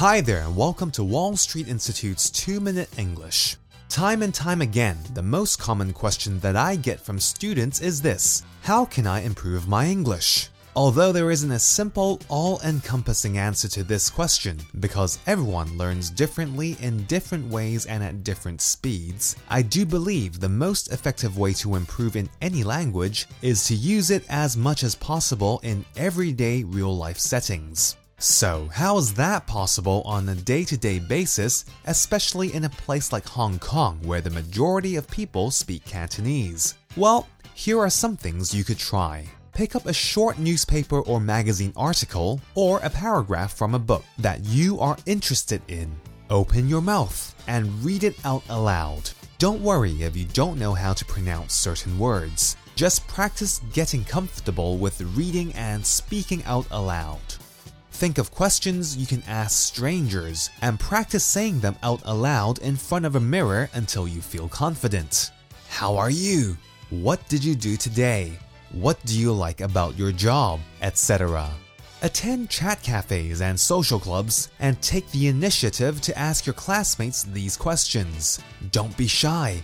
Hi there, and welcome to Wall Street Institute's 2 Minute English. Time and time again, the most common question that I get from students is this How can I improve my English? Although there isn't a simple, all encompassing answer to this question, because everyone learns differently in different ways and at different speeds, I do believe the most effective way to improve in any language is to use it as much as possible in everyday real life settings. So, how is that possible on a day to day basis, especially in a place like Hong Kong where the majority of people speak Cantonese? Well, here are some things you could try pick up a short newspaper or magazine article or a paragraph from a book that you are interested in. Open your mouth and read it out aloud. Don't worry if you don't know how to pronounce certain words. Just practice getting comfortable with reading and speaking out aloud. Think of questions you can ask strangers and practice saying them out aloud in front of a mirror until you feel confident. How are you? What did you do today? what do you like about your job, etc. Attend chat cafes and social clubs and take the initiative to ask your classmates these questions. Don't be shy.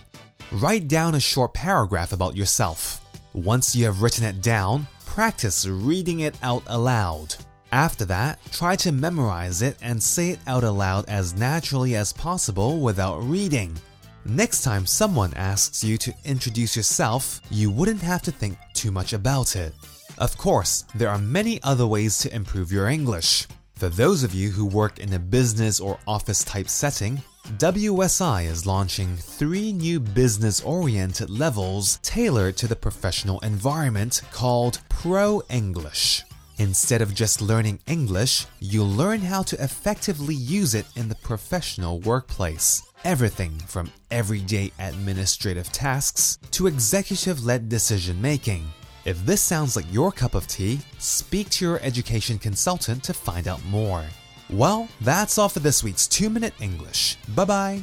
Write down a short paragraph about yourself. Once you have written it down, practice reading it out aloud. After that, try to memorize it and say it out aloud as naturally as possible without reading. Next time someone asks you to introduce yourself, you wouldn't have to think too much about it. Of course, there are many other ways to improve your English. For those of you who work in a business or office type setting, WSI is launching three new business oriented levels tailored to the professional environment called Pro English. Instead of just learning English, you'll learn how to effectively use it in the professional workplace. Everything from everyday administrative tasks to executive led decision making. If this sounds like your cup of tea, speak to your education consultant to find out more. Well, that's all for this week's 2 Minute English. Bye bye.